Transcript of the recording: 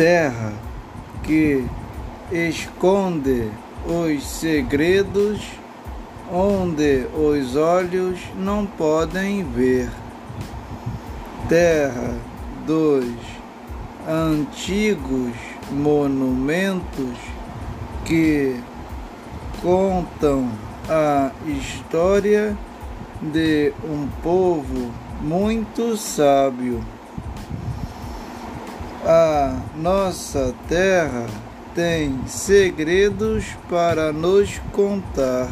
terra que esconde os segredos onde os olhos não podem ver. Terra dos antigos monumentos que contam a história de um povo muito sábio. A nossa terra tem segredos para nos contar.